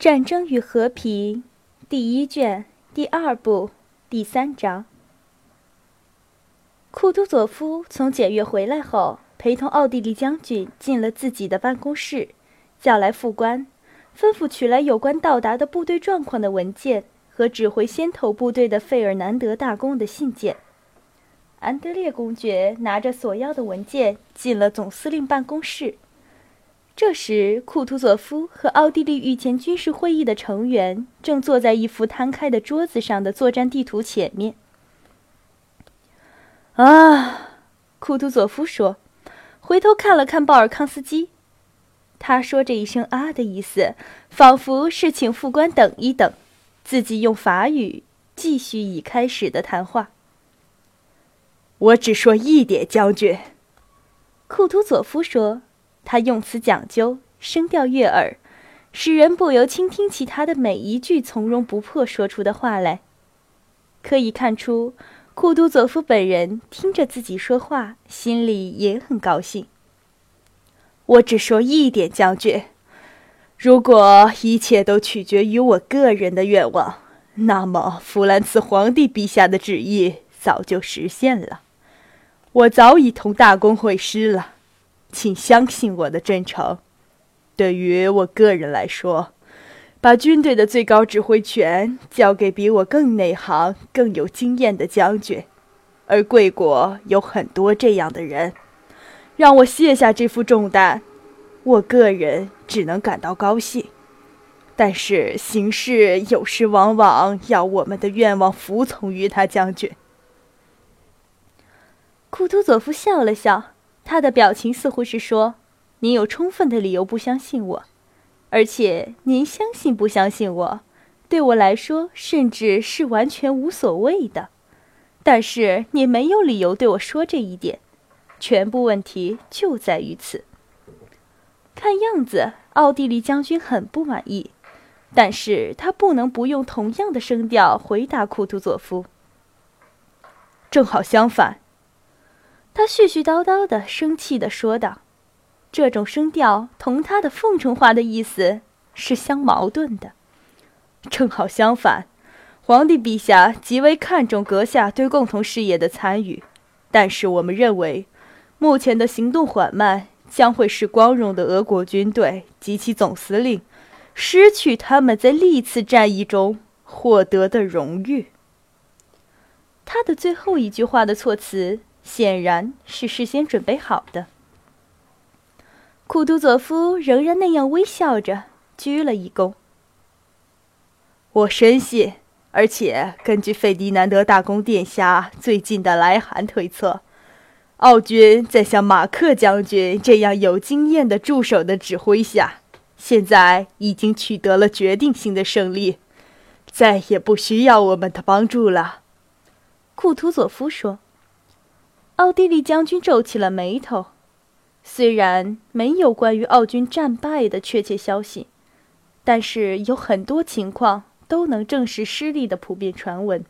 战争与和平，第一卷第二部第三章。库图佐夫从检阅回来后，陪同奥地利将军进了自己的办公室，叫来副官，吩咐取来有关到达的部队状况的文件和指挥先头部队的费尔南德大公的信件。安德烈公爵拿着所要的文件进了总司令办公室。这时，库图佐夫和奥地利御前军事会议的成员正坐在一幅摊开的桌子上的作战地图前面。啊，库图佐夫说，回头看了看鲍尔康斯基。他说这一声“啊”的意思，仿佛是请副官等一等，自己用法语继续已开始的谈话。我只说一点，将军。库图佐夫说，他用词讲究，声调悦耳，使人不由倾听起他的每一句从容不迫说出的话来。可以看出，库图佐夫本人听着自己说话，心里也很高兴。我只说一点，将军。如果一切都取决于我个人的愿望，那么弗兰茨皇帝陛下的旨意早就实现了。我早已同大公会师了，请相信我的真诚。对于我个人来说，把军队的最高指挥权交给比我更内行、更有经验的将军，而贵国有很多这样的人，让我卸下这副重担，我个人只能感到高兴。但是形势有时往往要我们的愿望服从于他，将军。库图佐夫笑了笑，他的表情似乎是说：“您有充分的理由不相信我，而且您相信不相信我，对我来说甚至是完全无所谓的。但是你没有理由对我说这一点，全部问题就在于此。看样子，奥地利将军很不满意，但是他不能不用同样的声调回答库图佐夫。正好相反。”他絮絮叨叨的，生气的说道：“这种声调同他的奉承话的意思是相矛盾的。正好相反，皇帝陛下极为看重阁下对共同事业的参与，但是我们认为，目前的行动缓慢将会使光荣的俄国军队及其总司令失去他们在历次战役中获得的荣誉。”他的最后一句话的措辞。显然是事先准备好的。库图佐夫仍然那样微笑着，鞠了一躬。我深信，而且根据费迪南德大公殿下最近的来函推测，奥军在像马克将军这样有经验的助手的指挥下，现在已经取得了决定性的胜利，再也不需要我们的帮助了。库图佐夫说。奥地利将军皱起了眉头，虽然没有关于奥军战败的确切消息，但是有很多情况都能证实失利的普遍传闻。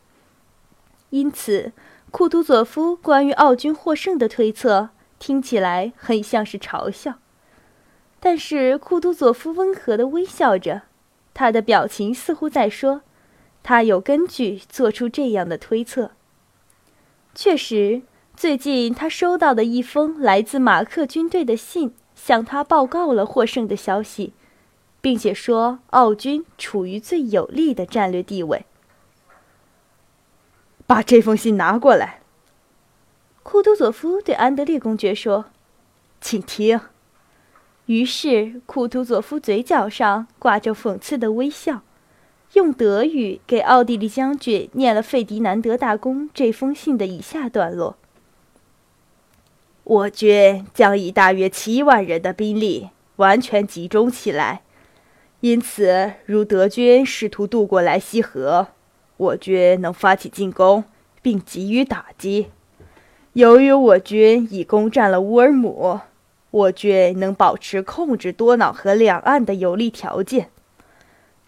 因此，库图佐夫关于奥军获胜的推测听起来很像是嘲笑。但是库图佐夫温和地微笑着，他的表情似乎在说，他有根据做出这样的推测。确实。最近，他收到的一封来自马克军队的信，向他报告了获胜的消息，并且说奥军处于最有利的战略地位。把这封信拿过来。库图佐夫对安德烈公爵说：“请听。”于是，库图佐夫嘴角上挂着讽刺的微笑，用德语给奥地利将军念了费迪南德大公这封信的以下段落。我军将以大约七万人的兵力完全集中起来，因此，如德军试图渡过莱西河，我军能发起进攻并给予打击。由于我军已攻占了乌尔姆，我军能保持控制多瑙河两岸的有利条件，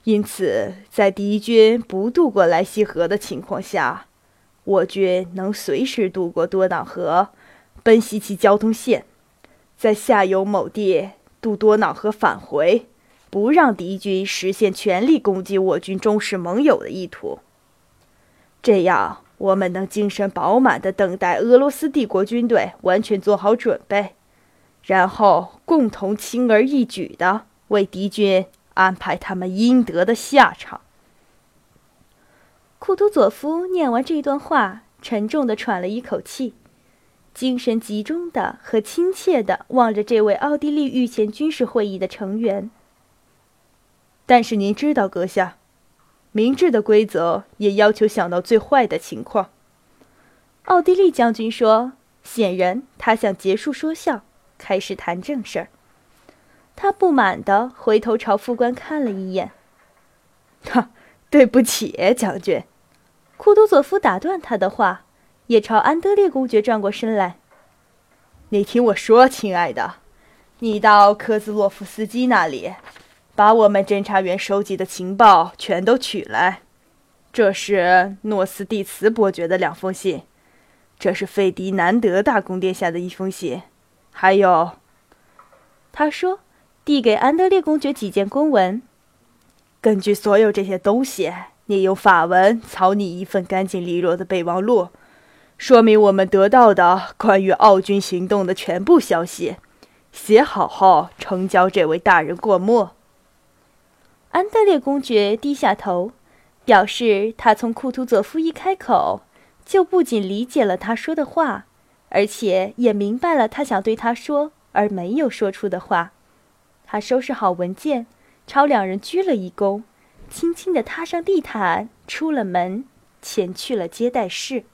因此，在敌军不渡过莱西河的情况下，我军能随时渡过多瑙河。奔袭其交通线，在下游某地渡多瑙河返回，不让敌军实现全力攻击我军忠实盟友的意图。这样，我们能精神饱满地等待俄罗斯帝国军队完全做好准备，然后共同轻而易举地为敌军安排他们应得的下场。库图佐夫念完这段话，沉重地喘了一口气，精神集中的和亲切的望着这位奥地利御前军事会议的成员。但是您知道，阁下，明智的规则也要求想到最坏的情况。奥地利将军说：“显然，他想结束说笑，开始谈正事儿。”他不满地回头朝副官看了一眼。“哈，对不起，将军。”库图佐夫打断他的话，也朝安德烈公爵转过身来。“你听我说，亲爱的，你到科兹洛夫斯基那里。”把我们侦察员收集的情报全都取来。这是诺斯蒂茨伯爵的两封信，这是费迪南德大公殿下的一封信，还有，他说，递给安德烈公爵几件公文。根据所有这些东西，你用法文草拟一份干净利落的备忘录，说明我们得到的关于奥军行动的全部消息。写好后呈交这位大人过目。安德烈公爵低下头，表示他从库图佐夫一开口，就不仅理解了他说的话，而且也明白了他想对他说而没有说出的话。他收拾好文件，朝两人鞠了一躬，轻轻地踏上地毯，出了门，前去了接待室。